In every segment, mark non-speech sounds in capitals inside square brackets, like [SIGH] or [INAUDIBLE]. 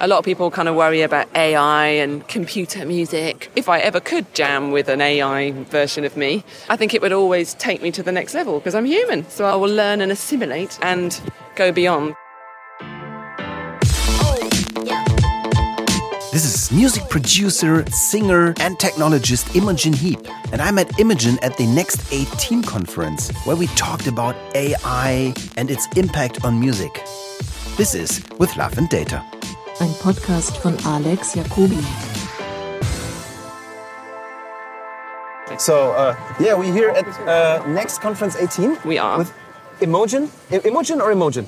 a lot of people kind of worry about AI and computer music. If I ever could jam with an AI version of me, I think it would always take me to the next level because I'm human. So I will learn and assimilate and go beyond. This is music producer, singer, and technologist Imogen Heap. And I met Imogen at the Next 18 conference, where we talked about AI and its impact on music. This is With Love and Data. Ein Podcast von Alex Jacobi. So, uh, yeah, we're here at uh, Next Conference 18. We are. With Imogen? I- Imogen or Imogen?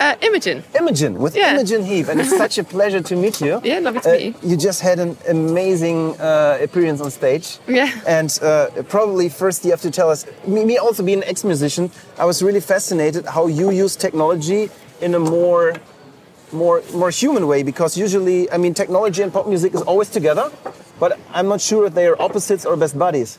Uh, Imogen. Imogen, with Yeah. Imogen Heap. And it's such a pleasure to meet you. [LAUGHS] Yeah, lovely to Uh, meet you. You just had an amazing uh, appearance on stage. Yeah. And uh, probably first you have to tell us, me, me also being an ex-musician, I was really fascinated how you use technology in a more more more human way because usually I mean technology and pop music is always together, but I'm not sure if they are opposites or best buddies.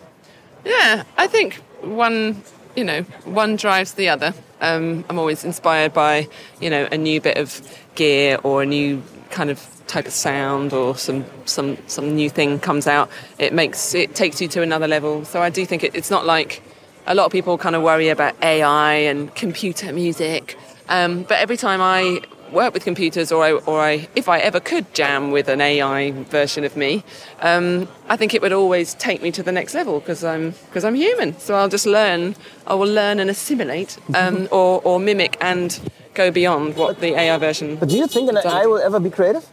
Yeah, I think one, you know, one drives the other. Um, I'm always inspired by, you know, a new bit of gear or a new kind of type of sound or some some some new thing comes out. It makes it takes you to another level. So I do think it, it's not like a lot of people kind of worry about AI and computer music. Um, but every time I work with computers or I, or I, if I ever could jam with an AI version of me, um, I think it would always take me to the next level because I'm, because I'm human. So I'll just learn, I will learn and assimilate um, [LAUGHS] or, or mimic and go beyond what the AI version. But do you think an AI will ever be creative?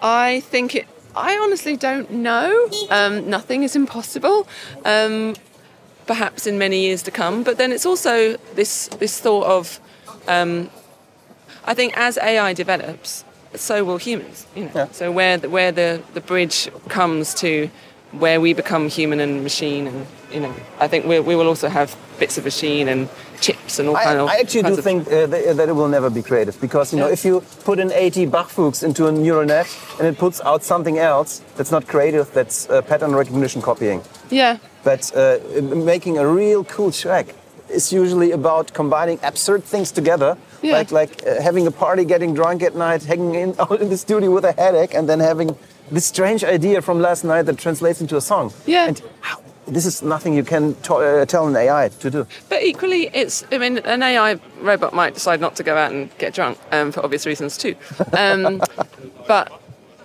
I think it. I honestly don't know. Um, nothing is impossible. Um, perhaps in many years to come. But then it's also this this thought of. Um, I think as AI develops, so will humans. You know? Yeah. So where the, where the, the bridge comes to where we become human and machine, and you know, I think we, we will also have bits of machine and chips and all I, kind of. I actually do think uh, that, that it will never be creative because you know Yeah. if you put in 80 Bach fugues into a neural net and it puts out something else that's not creative, that's uh, pattern recognition copying. Yeah. But uh, making a real cool track is usually about combining absurd things together, Yeah. like like uh, having a party, getting drunk at night, hanging in [LAUGHS] out in the studio with a headache, and then having this strange idea from last night that translates into a song. Yeah. And how, this is nothing you can uh, tell an AI to do. But equally, it's, I mean, an AI robot might decide not to go out and get drunk um, for obvious reasons too. Um, [LAUGHS] but,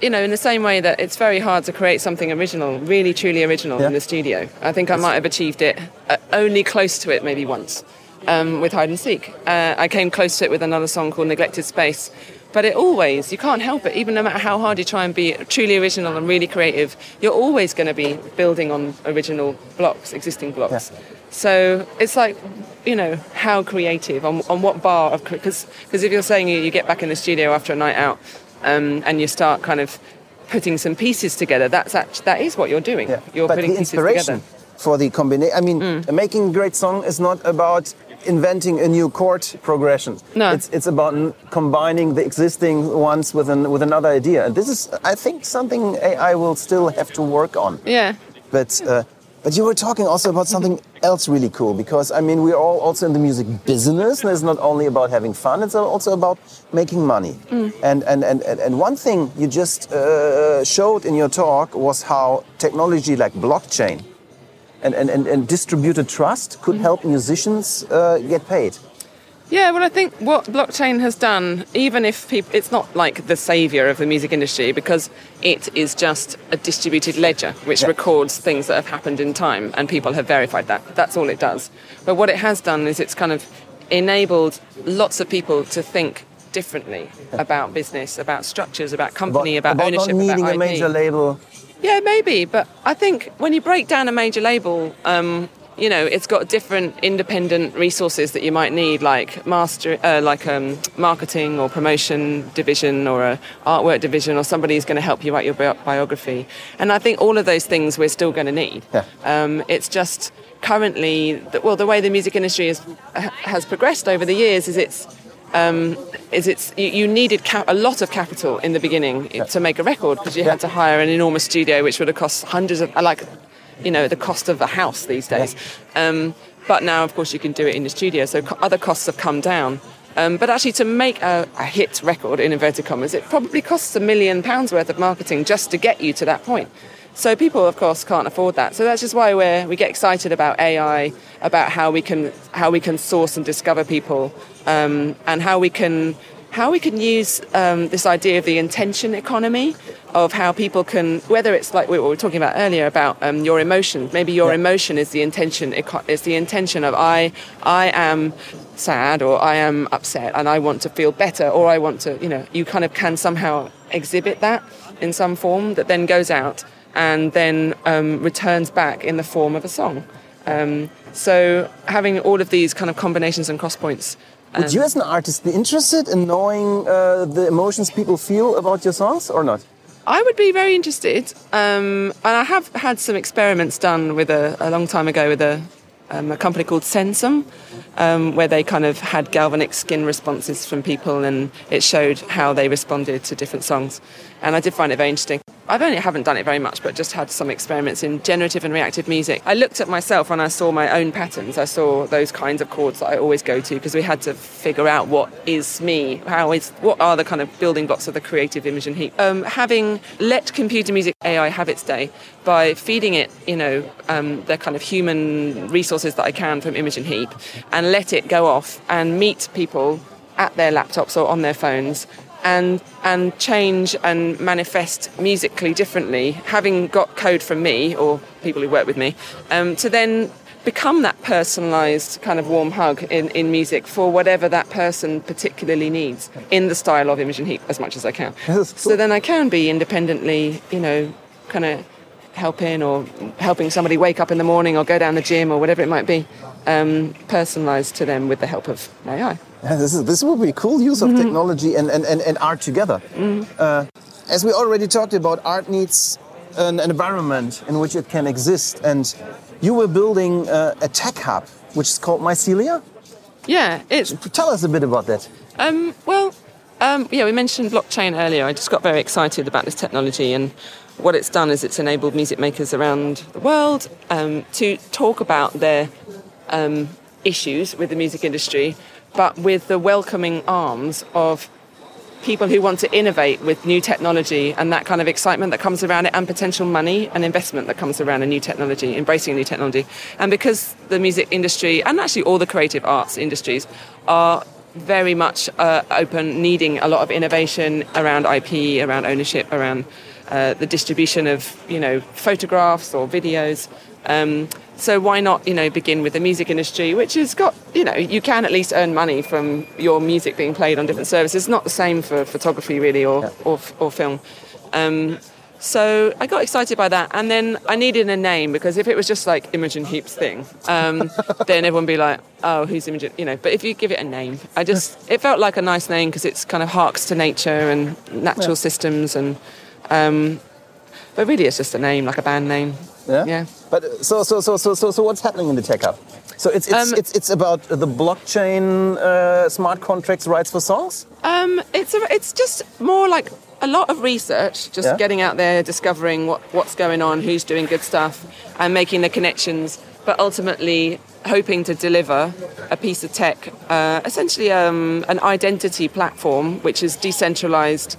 you know, in the same way that it's very hard to create something original, really truly original Yeah. in the studio. I think I might have achieved it uh, only close to it maybe once um, with Hide and Seek. Uh, I came close to it with another song called Neglected Space. But it always, you can't help it, even no matter how hard you try and be truly original and really creative, you're always going to be building on original blocks, existing blocks. So it's like, you know, how creative, on, on what bar of, because if you're saying you, you get back in the studio after a night out um, and you start kind of putting some pieces together, that's actually, that is what you're doing. You're but putting the pieces inspiration together. Mm. for the combination. I mean, making a great song is not about inventing a new chord progression. No. it's it's about combining the existing ones with an with another idea. And this is, I think, something AI will still have to work on. Yeah. But uh, but you were talking also about something else really cool because I mean we're all also in the music business and it's not only about having fun it's also about making money. And, and and and and one thing you just uh, showed in your talk was how technology like blockchain and and, and, and distributed trust could help musicians uh, get paid. Yeah, well, I think what blockchain has done, even if people, it's not like the savior of the music industry because it is just a distributed ledger which Yeah. records things that have happened in time and people have verified that. That's all it does. But what it has done is it's kind of enabled lots of people to think differently about business, about structures, about company, about, about ownership, not needing about a major label. Yeah, maybe, but I think when you break down a major label, um, you know, it's got different independent resources that you might need, like master, uh, like um, marketing or promotion division or a artwork division, or somebody who's going to help you write your bi- biography. And I think all of those things we're still going to need. Yeah. Um, it's just currently, well, the way the music industry is, has progressed over the years is it's um, is it's you, needed ca- a lot of capital in the beginning to make a record because you had to hire an enormous studio which would have cost hundreds of like you know the cost of a house these days. Um, but now of course you can do it in the studio so co- other costs have come down. Um, but actually, to make a, a hit record in inverted commas, it probably costs a million pounds worth of marketing just to get you to that point. So people, of course, can't afford that. So that's just why we we get excited about AI, about how we can how we can source and discover people, um, and how we can how we can use um, this idea of the intention economy of how people can whether it's like we were talking about earlier about um, your emotion maybe your Yeah. emotion is the intention is the intention of I I am sad or I am upset and I want to feel better or I want to you know you kind of can somehow exhibit that in some form that then goes out and then um, returns back in the form of a song um, so having all of these kind of combinations and cross points Would you, as an artist, be interested in knowing uh, the emotions people feel about your songs or not? I would be very interested, um, and I have had some experiments done with a, a long time ago with a, um, a company called Sensum, um, where they kind of had galvanic skin responses from people, and it showed how they responded to different songs. And I did find it very interesting. I've only haven't done it very much, but just had some experiments in generative and reactive music. I looked at myself and I saw my own patterns. I saw those kinds of chords that I always go to because we had to figure out what is me, how is what are the kind of building blocks of the creative Imogen Heap. Um, having let computer music AI have its day by feeding it, you know, um, the kind of human resources that I can from Imogen Heap, and let it go off and meet people at their laptops or on their phones and and change and manifest musically differently, having got code from me or people who work with me, um, to then become that personalized kind of warm hug in, in music for whatever that person particularly needs in the style of Imogen Heap as much as I can. That's So then I can be independently, you know, kind of helping or helping somebody wake up in the morning or go down the gym or whatever it might be, um, personalized to them with the help of AI. Yeah, [LAUGHS] this, is, this would be a cool use of technology and, and, and, and art together. Uh, as we already talked about, art needs an, an environment in which it can exist. And you were building uh, a tech hub, which is called Mycelia. Yeah, it's Tell us a bit about that. Um, well, um, yeah, we mentioned blockchain earlier. I just got very excited about this technology, and what it's done is it's enabled music makers around the world um, to talk about their um, issues with the music industry, but with the welcoming arms of people who want to innovate with new technology and that kind of excitement that comes around it and potential money and investment that comes around a new technology, embracing new technology. And because the music industry and actually all the creative arts industries are very much uh, open, needing a lot of innovation around IP, around ownership, around uh, the distribution of you know photographs or videos. Um, so why not you know begin with the music industry, which has got you know you can at least earn money from your music being played on different services. It's not the same for photography really or or, or film. Um, so I got excited by that, and then I needed a name because if it was just like Imogen Heap's thing, um, [LAUGHS] then everyone would be like, "Oh, who's Imogen?" You know. But if you give it a name, I just it felt like a nice name because it's kind of harks to nature and natural systems, and um, but really it's just a name, like a band name. Yeah. Yeah. But so so so so so so what's happening in the tech hub? So it's it's Um, it's, it's about the blockchain, uh, smart contracts, rights for songs. Um, it's a, it's just more like a lot of research, just Yeah. getting out there, discovering what, what's going on, who's doing good stuff, and making the connections. But ultimately, hoping to deliver a piece of tech, uh, essentially um, an identity platform, which is decentralized,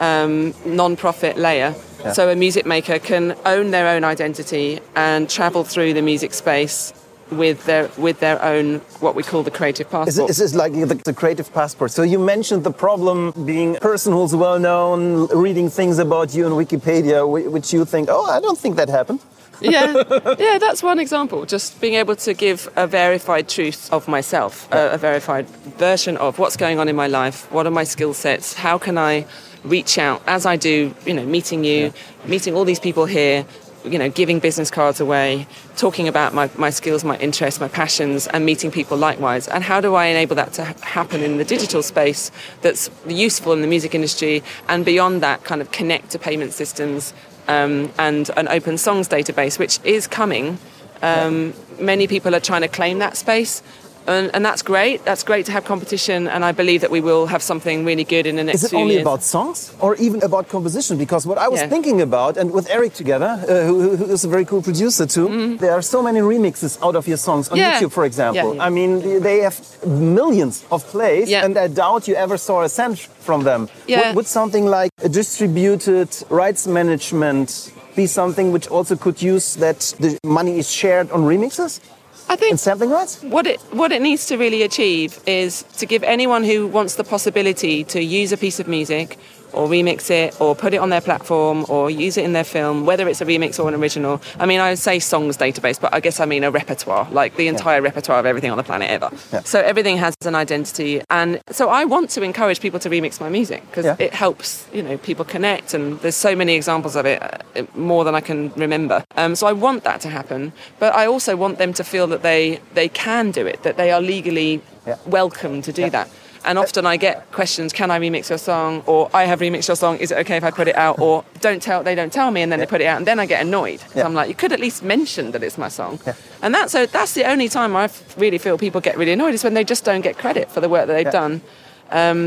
um, non-profit layer. Yeah. So a music maker can own their own identity and travel through the music space with their with their own what we call the creative passport. is this like the, the creative passport? So you mentioned the problem being a person who's well known, reading things about you on Wikipedia, which you think, oh, I don't think that happened. yeah, [LAUGHS] yeah, that's one example. Just being able to give a verified truth of myself, a, a verified version of what's going on in my life. What are my skill sets? How can I reach out as I do? You know, meeting you, meeting all these people here. You know, giving business cards away, talking about my, my skills, my interests, my passions, and meeting people likewise. And how do I enable that to ha- happen in the digital space that's useful in the music industry and beyond that, kind of connect to payment systems um, and an open songs database, which is coming. Um, Many people are trying to claim that space. And, and that's great. That's great to have competition, and I believe that we will have something really good in the next Is it few only years. about songs or even about composition? Because what I was Yeah. thinking about, and with Eric together, uh, who, who is a very cool producer too, there are so many remixes out of your songs on. Yeah. YouTube, for example. Yeah. I mean, they have millions of plays, and I doubt you ever saw a cent from them. Yeah. Would, would something like a distributed rights management be something which also could use that the money is shared on remixes I think and sampling rights? what it what it needs to really achieve is to give anyone who wants the possibility to use a piece of music or remix it or put it on their platform or use it in their film whether it's a remix or an original i mean i would say songs database but i guess i mean a repertoire like the entire repertoire of everything on the planet ever Yeah. so everything has an identity and so i want to encourage people to remix my music because Yeah. it helps you know people connect and there's so many examples of it uh, more than i can remember um, so i want that to happen but i also want them to feel that they they can do it that they are legally Yeah. welcome to do that and often I get questions, can I remix your song? Or I have remixed your song, is it okay if I put it out? Or don't tell, they don't tell me and then they put it out and then I get annoyed. So Yeah. I'm like, you could at least mention that it's my song. And that's, so that's the only time I really feel people get really annoyed is when they just don't get credit for the work that they've Yeah. done.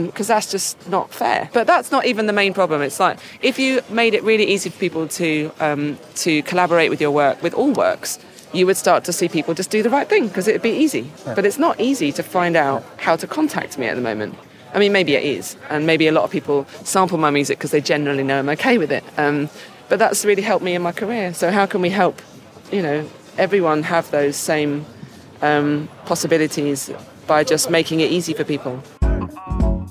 Because that's just not fair. But that's not even the main problem. It's like if you made it really easy for people to um, to collaborate with your work, with all works, you would start to see people just do the right thing because it'd be easy. But it's not easy to find out how to contact me at the moment. I mean, maybe it is, and maybe a lot of people sample my music because they generally know I'm okay with it. Um, but that's really helped me in my career. So how can we help, you know, everyone have those same um, possibilities by just making it easy for people?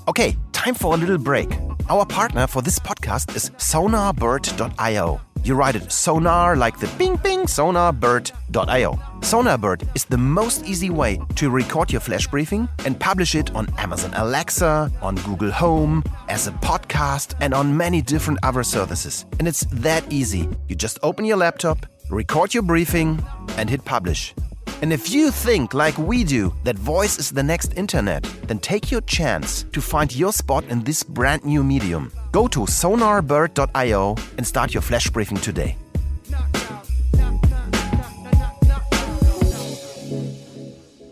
Okay, time for a little break. Our partner for this podcast is sonarbird.io. You write it sonar like the bing bing sonarbird.io. Sonarbird is the most easy way to record your flash briefing and publish it on Amazon Alexa, on Google Home, as a podcast, and on many different other services. And it's that easy. You just open your laptop, record your briefing, and hit publish. And if you think, like we do, that voice is the next internet, then take your chance to find your spot in this brand new medium. Go to sonarbird.io and start your flash briefing today.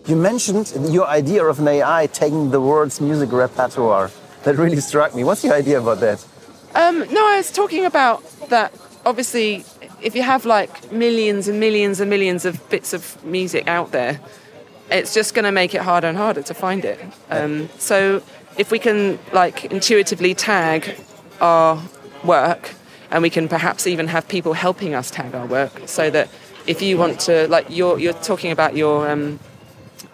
You mentioned your idea of an AI taking the world's music repertoire. That really struck me. What's your idea about that? Um, no, I was talking about that. Obviously, if you have like millions and millions and millions of bits of music out there, it's just going to make it harder and harder to find it. Um, so, if we can like intuitively tag our work, and we can perhaps even have people helping us tag our work, so that if you want to, like, you're you're talking about your um,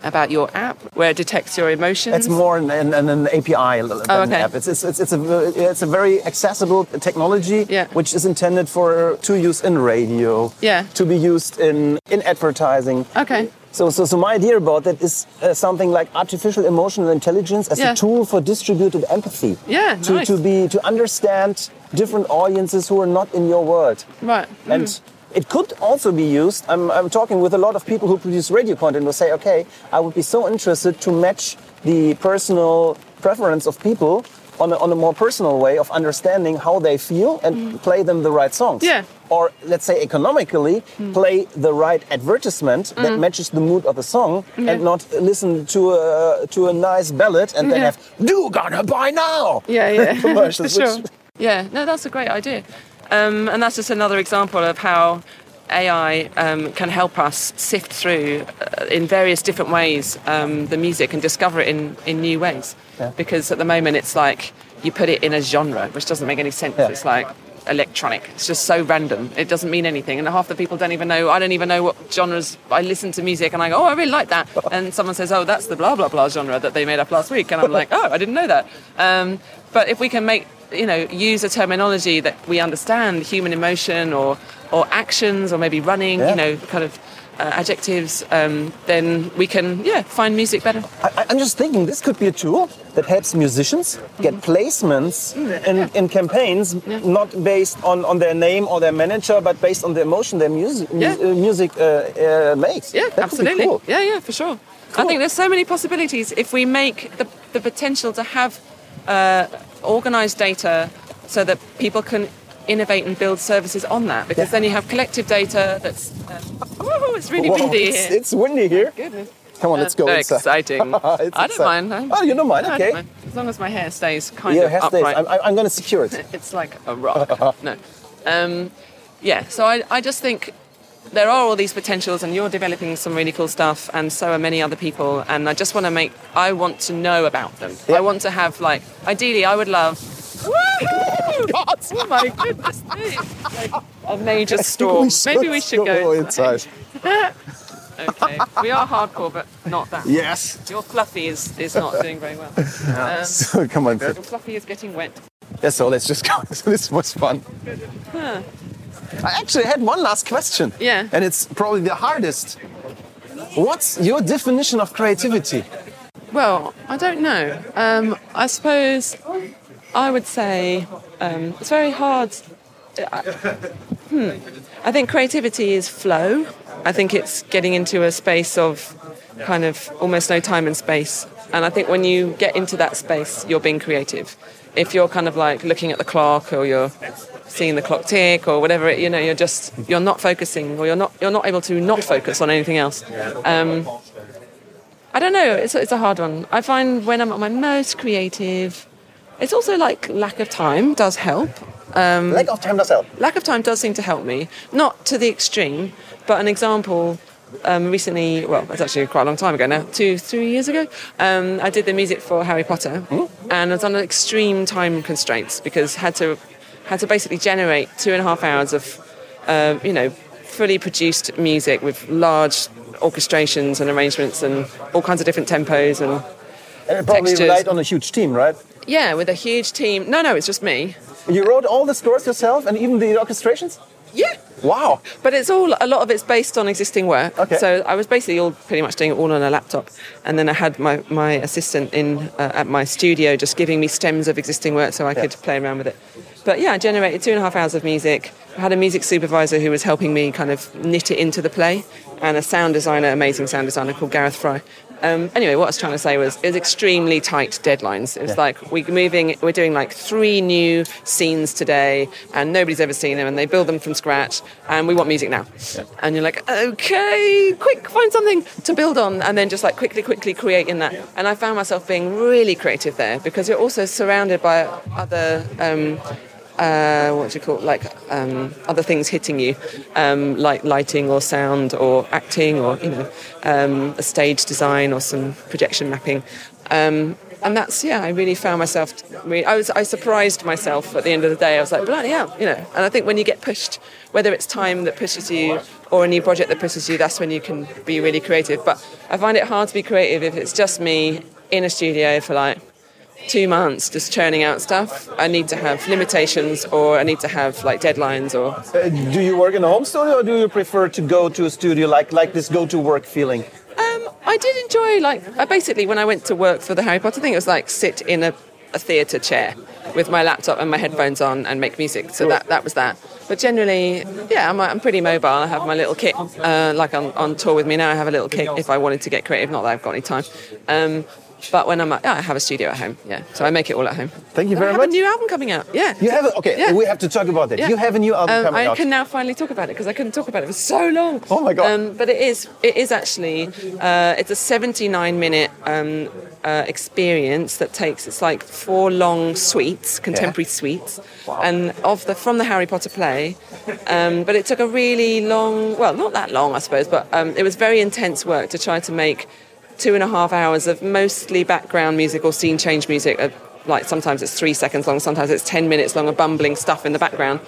about your app where it detects your emotions. It's more an, an, an API than Oh, an app. It's, it's, it's, it's, a, it's a very accessible technology Yeah. which is intended for to use in radio, Yeah. to be used in, in advertising. Okay. So, so, so my idea about that is uh, something like artificial emotional intelligence as Yeah. a tool for distributed empathy. Yeah, To, nice. to be to understand different audiences who are not in your world. Right. And it could also be used. I'm, I'm talking with a lot of people who produce radio content who say, okay, I would be so interested to match the personal preference of people on a, on a more personal way of understanding how they feel and mm. play them the right songs. Yeah. Or let's say economically, mm. play the right advertisement that mm. matches the mood of the song and not listen to a, to a nice ballad and then Yeah. have, do gonna buy now. Yeah, yeah. [LAUGHS] Commercials, [LAUGHS] For sure. Yeah, no, that's a great idea. Um, and that's just another example of how AI um, can help us sift through uh, in various different ways um, the music and discover it in, in new ways. Yeah. Because at the moment it's like you put it in a genre, which doesn't make any sense. Yeah. It's like electronic. It's just so random. It doesn't mean anything. And half the people don't even know, I don't even know what genres. I listen to music and I go, oh, I really like that. [LAUGHS] And someone says, oh, that's the blah, blah, blah genre that they made up last week. And I'm like, oh, I didn't know that. Um, but if we can make, you know, use a terminology that we understand, human emotion or, or actions or maybe running, Yeah. you know, kind of uh, adjectives, um, then we can, yeah, find music better. I, I'm just thinking this could be a tool that helps musicians get placements in, in campaigns, not based on, on their name or their manager, but based on the emotion their music Yeah. uh, music uh, uh, makes. Yeah, That absolutely. cool. Yeah, yeah, for sure. I think there's so many possibilities if we make the, the potential to have organized data so that people can innovate and build services on that because Yeah. then you have collective data that's. Uh, oh, it's really Wow, windy it's, here. it's windy here. Goodness. Come on, let's go Very inside. exciting. [LAUGHS] It's I don't exciting. mind. Oh, you don't mind? I Okay. don't mind. As long as my hair stays kind Your of hair stays. upright. I'm, I'm, I'm going to secure it. [LAUGHS] It's like a rock. no. Um, yeah, so I, I just think there are all these potentials, and you're developing some really cool stuff, and so are many other people. And I just want to make, I want to know about them. Yeah. I want to have, like, ideally, I would love. Woohoo! [LAUGHS] Oh my goodness me! Like a major storm. Maybe we should go inside. [LAUGHS] Okay, we are hardcore, but not that. Yes. Your fluffy is, is not doing very well. [LAUGHS] Um, So come on. your fluffy is getting wet. Yeah, so let's just go. So this was fun. I actually had one last question. Yeah. And it's probably the hardest. What's your definition of creativity? Well, I don't know. Um, I suppose I would say um, it's very hard. I- hmm. I think creativity is flow. I think it's getting into a space of kind of almost no time and space. And I think when you get into that space, you're being creative. If you're kind of like looking at the clock or you're seeing the clock tick or whatever, it, you know, you're just you're not focusing or you're not you're not able to not focus on anything else. Um, I don't know. It's, it's a hard one. I find when I'm at my most creative, it's also like lack of time does help. Lack of time does help. Lack of time does seem to help me, not to the extreme, but an example. Um, recently, well, it's actually quite a long time ago now, two, three years ago, um, I did the music for Harry Potter, and I was under extreme time constraints because I had to had to basically generate two and a half hours of, um, you know, fully produced music with large orchestrations and arrangements and all kinds of different tempos and And it probably Textures. relied on a huge team, right? yeah, with a huge team. No, no, it's just me. You wrote all the scores yourself and even the orchestrations? Yeah. Wow. But it's all a lot of it's based on existing work. Okay. So I was basically all pretty much doing it all on a laptop, and then I had my, my assistant in uh, at my studio just giving me stems of existing work so I could play around with it. But yeah, I generated two and a half hours of music. I had a music supervisor who was helping me kind of knit it into the play, and a sound designer, amazing sound designer called Gareth Fry. Um, anyway, what I was trying to say was it was extremely tight deadlines. It was like we're moving, we're doing like three new scenes today, and nobody's ever seen them, and they build them from scratch, and we want music now. And you're like, okay, quick, find something to build on, and then just like quickly, quickly creating that. And I found myself being really creative there because you're also surrounded by other. Um, uh, what do you call it? like um, other things hitting you, um, like lighting or sound or acting or you know um, a stage design or some projection mapping. Um, and that's yeah, I really found myself. Really, I was I surprised myself at the end of the day. I was like bloody hell, you know. And I think when you get pushed, whether it's time that pushes you or a new project that pushes you, that's when you can be really creative. But I find it hard to be creative if it's just me in a studio for like two months just churning out stuff. I need to have limitations or I need to have like deadlines or Uh, do you work in a home studio or do you prefer to go to a studio like, like this go to work feeling? um, I did enjoy like I basically when I went to work for the Harry Potter thing it was like sit in a, a theatre chair with my laptop and my headphones on and make music. So that that was that. But generally, yeah, I'm, I'm pretty mobile. I have my little kit, uh, like on, on tour with me now. I have a little kit if I wanted to get creative. Not that I've got any time. Um, but when I'm, at, yeah, I have a studio at home. Yeah, so I make it all at home. Thank you very I have much. a new album coming out. Yeah. You have a, okay, Yeah. we have to talk about that. Yeah. You have a new album Um, coming I out. I can now finally talk about it because I couldn't talk about it for so long. Oh my God. Um, but it is it is actually uh, it's a 79 minute um, uh, experience that takes it's like four long suites, contemporary suites, and of the from the Harry Potter play. Um, but it took a really long, well, not that long, I suppose, but um, it was very intense work to try to make two and a half hours of mostly background music or scene change music. Uh, like sometimes it's three seconds long, sometimes it's 10 minutes long of bumbling stuff in the background.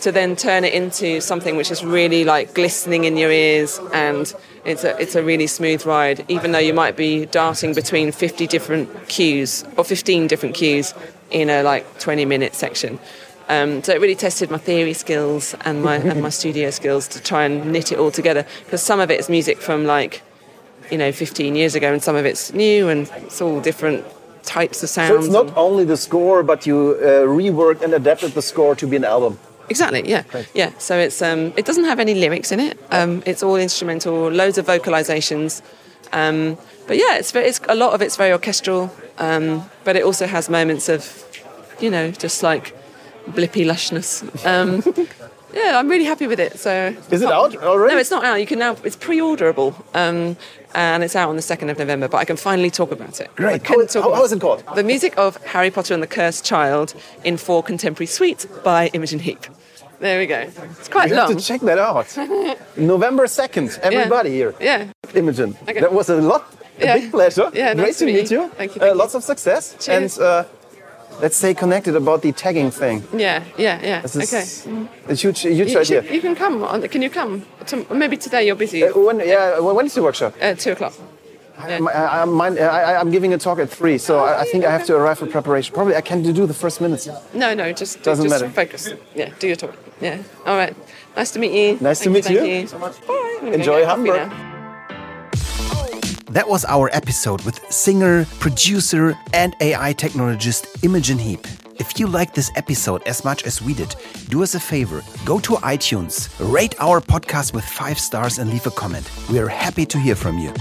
To then turn it into something which is really like glistening in your ears and it's a, it's a really smooth ride, even though you might be darting between 50 different cues or 15 different cues in a like 20 minute section. Um, so it really tested my theory skills and my, and my [LAUGHS] studio skills to try and knit it all together because some of it is music from like you know 15 years ago and some of it's new and it's all different types of sounds. so it's not only the score, but you uh, reworked and adapted the score to be an album. exactly yeah yeah so it's um it doesn't have any lyrics in it um it's all instrumental loads of vocalizations um but yeah it's very, it's a lot of it's very orchestral um but it also has moments of you know just like blippy lushness. Um, yeah, I'm really happy with it. So Is it out already? No, it's not out. You can now. It's pre-orderable, um, and it's out on the second of November. But I can finally talk about it. Great. How- talk how- how is it called? The music of Harry Potter and the Cursed Child in four contemporary suites by Imogen Heap. There we go. It's quite You have to check that out. [LAUGHS] November 2nd, everybody here. Yeah. Imogen. Okay. That was a lot, a Yeah. big pleasure. Yeah, Great nice to meet you. you. Thank you, Uh, you. lots of success. Cheers. And uh, let's stay connected about the tagging thing. Yeah, yeah, yeah. This okay. is a huge, huge You, idea. should- you can come. On, can you come? To, maybe today you're busy. Uh, when, yeah, when when is the workshop? Uh, two o'clock. I, I, I, mine, I, I'm giving a talk at three, so I, I think I have to arrive for preparation. Probably I can do the first minutes. No, no, just Doesn't just matter. focus. Yeah, do your talk. Yeah. All right. Nice to meet you. Nice to Thank meet thank you. so much. Bye. I'm gonna go Enjoy get coffee Hamburg. That was our episode with singer, producer, and AI technologist Imogen Heap. If you liked this episode as much as we did, do us a favor go to iTunes, rate our podcast with five stars, and leave a comment. We are happy to hear from you.